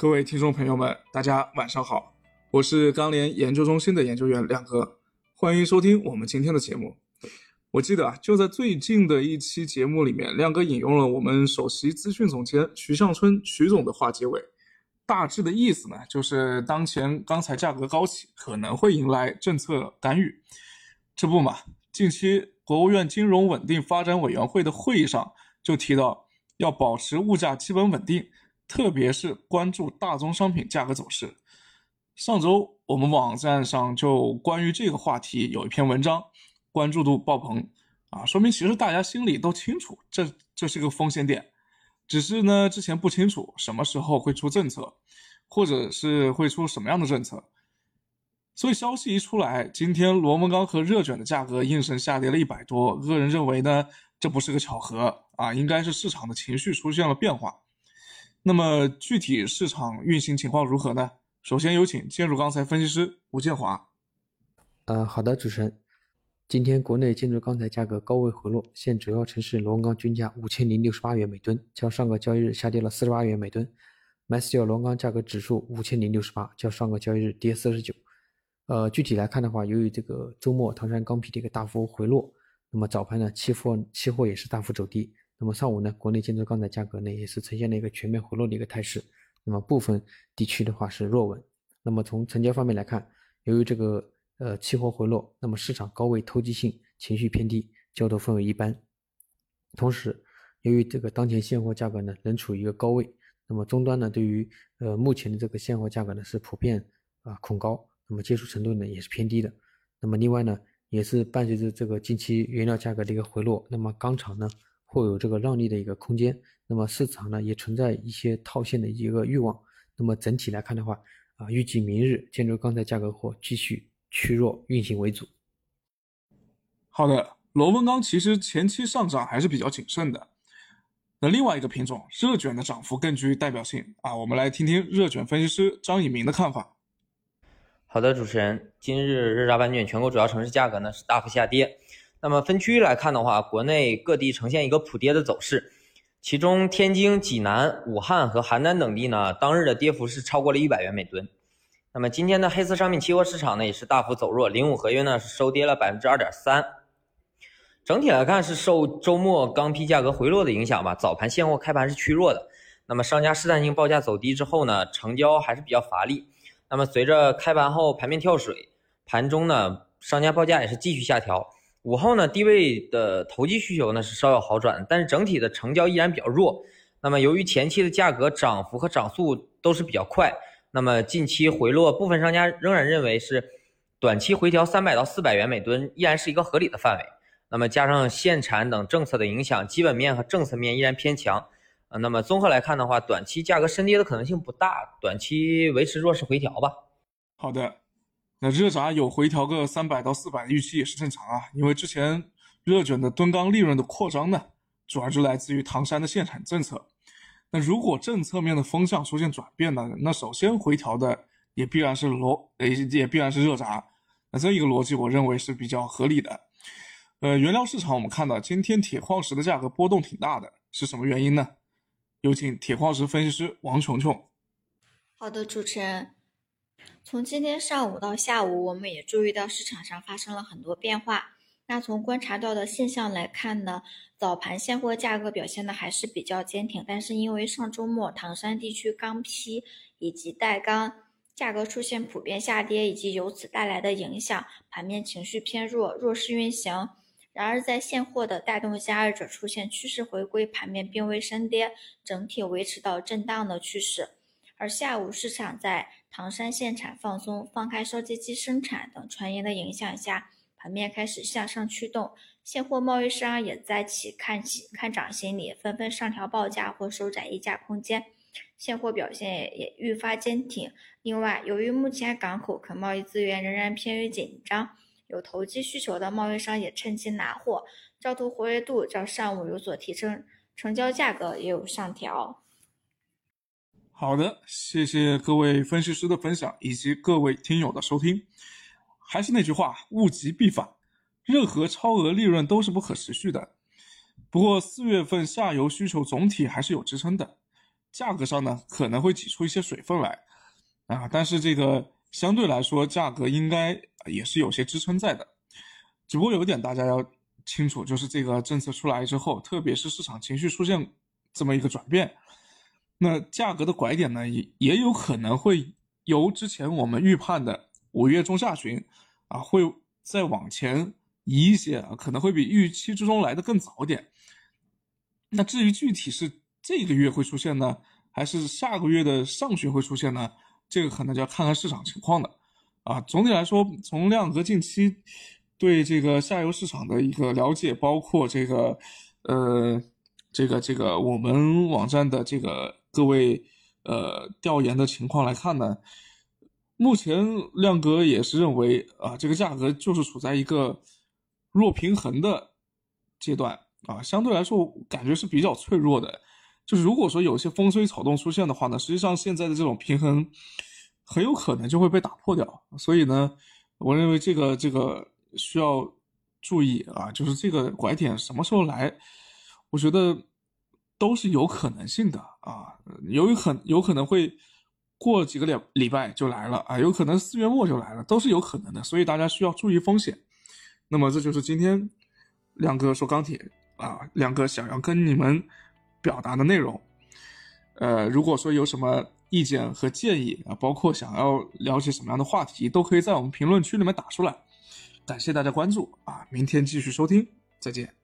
各位听众朋友们，大家晚上好，我是钢联研究中心的研究员亮哥，欢迎收听我们今天的节目。我记得啊，就在最近的一期节目里面，亮哥引用了我们首席资讯总监徐向春徐总的话结尾，大致的意思呢，就是当前钢材价格高企，可能会迎来政策干预。这不嘛，近期国务院金融稳定发展委员会的会议上就提到，要保持物价基本稳定。特别是关注大宗商品价格走势。上周我们网站上就关于这个话题有一篇文章，关注度爆棚啊，说明其实大家心里都清楚，这这是个风险点，只是呢之前不清楚什么时候会出政策，或者是会出什么样的政策。所以消息一出来，今天螺纹钢和热卷的价格应声下跌了一百多。个人认为呢，这不是个巧合啊，应该是市场的情绪出现了变化。那么具体市场运行情况如何呢？首先有请建筑钢材分析师吴建华。呃，好的，主持人。今天国内建筑钢材价格高位回落，现主要城市螺纹钢均价五千零六十八元每吨，较上个交易日下跌了四十八元每吨。MySteel 螺纹钢价格指数五千零六十八，较上个交易日跌四十九。呃，具体来看的话，由于这个周末唐山钢坯的一个大幅回落，那么早盘呢，期货期货也是大幅走低。那么上午呢，国内建筑钢材价格呢也是呈现了一个全面回落的一个态势。那么部分地区的话是弱稳。那么从成交方面来看，由于这个呃期货回落，那么市场高位投机性情绪偏低，交投氛围一般。同时，由于这个当前现货价格呢仍处于一个高位，那么终端呢对于呃目前的这个现货价格呢是普遍啊恐高，那么接触程度呢也是偏低的。那么另外呢，也是伴随着这个近期原料价格的一个回落，那么钢厂呢。会有这个让利的一个空间，那么市场呢也存在一些套现的一个欲望，那么整体来看的话，啊，预计明日建筑钢材价格或继续趋弱运行为主。好的，螺纹钢其实前期上涨还是比较谨慎的。那另外一个品种热卷的涨幅更具代表性啊，我们来听听热卷分析师张以明的看法。好的，主持人，今日热轧板卷全国主要城市价格呢是大幅下跌。那么分区域来看的话，国内各地呈现一个普跌的走势，其中天津、济南、武汉和邯郸等地呢，当日的跌幅是超过了一百元每吨。那么今天的黑色商品期货市场呢，也是大幅走弱，零五合约呢是收跌了百分之二点三。整体来看是受周末钢坯价格回落的影响吧，早盘现货开盘是趋弱的。那么商家试探性报价走低之后呢，成交还是比较乏力。那么随着开盘后盘面跳水，盘中呢商家报价也是继续下调。午后呢，低位的投机需求呢是稍有好转，但是整体的成交依然比较弱。那么由于前期的价格涨幅和涨速都是比较快，那么近期回落，部分商家仍然认为是短期回调三百到四百元每吨依然是一个合理的范围。那么加上限产等政策的影响，基本面和政策面依然偏强。呃，那么综合来看的话，短期价格深跌的可能性不大，短期维持弱势回调吧。好的。那热轧有回调个三百到四百的预期也是正常啊，因为之前热卷的吨钢利润的扩张呢，主要就来自于唐山的限产政策。那如果政策面的风向出现转变呢，那首先回调的也必然是螺，呃，也必然是热轧。那这一个逻辑我认为是比较合理的。呃，原料市场我们看到今天铁矿石的价格波动挺大的，是什么原因呢？有请铁矿石分析师王琼琼。好的，主持人。从今天上午到下午，我们也注意到市场上发生了很多变化。那从观察到的现象来看呢，早盘现货价格表现的还是比较坚挺，但是因为上周末唐山地区钢坯以及带钢价格出现普遍下跌，以及由此带来的影响，盘面情绪偏弱，弱势运行。然而在现货的带动下，二者出现趋势回归，盘面并未升跌，整体维持到震荡的趋势。而下午市场在唐山限产放松、放开烧机机生产等传言的影响下，盘面开始向上驱动，现货贸易商也在起看起看涨心理，纷纷上调报价或收窄溢价空间，现货表现也愈发坚挺。另外，由于目前港口可贸易资源仍然偏于紧张，有投机需求的贸易商也趁机拿货，交投活跃度较上午有所提升，成交价格也有上调。好的，谢谢各位分析师的分享，以及各位听友的收听。还是那句话，物极必反，任何超额利润都是不可持续的。不过四月份下游需求总体还是有支撑的，价格上呢可能会挤出一些水分来啊，但是这个相对来说价格应该也是有些支撑在的。只不过有一点大家要清楚，就是这个政策出来之后，特别是市场情绪出现这么一个转变，那价格的拐点呢也也有可能会由之前我们预判的五月中下旬啊会再往前移一些啊，可能会比预期之中来的更早点。那至于具体是这个月会出现呢，还是下个月的上旬会出现呢？这个可能就要看看市场情况的，啊，总体来说，从亮哥近期对这个下游市场的一个了解，包括这个，呃，这个这个我们网站的这个各位呃调研的情况来看呢，目前亮哥也是认为啊，这个价格就是处在一个弱平衡的阶段。啊，相对来说感觉是比较脆弱的。就是如果说有些风吹草动出现的话呢，实际上现在的这种平衡很有可能就会被打破掉。所以呢，我认为这个这个需要注意啊，就是这个拐点什么时候来，我觉得都是有可能性的啊，有很有可能会过几个礼礼拜就来了啊，有可能四月末就来了，都是有可能的。所以大家需要注意风险。那么这就是今天亮哥说钢铁。啊，亮哥想要跟你们表达的内容，呃，如果说有什么意见和建议啊，包括想要了解什么样的话题，都可以在我们评论区里面打出来。感谢大家关注啊，明天继续收听，再见。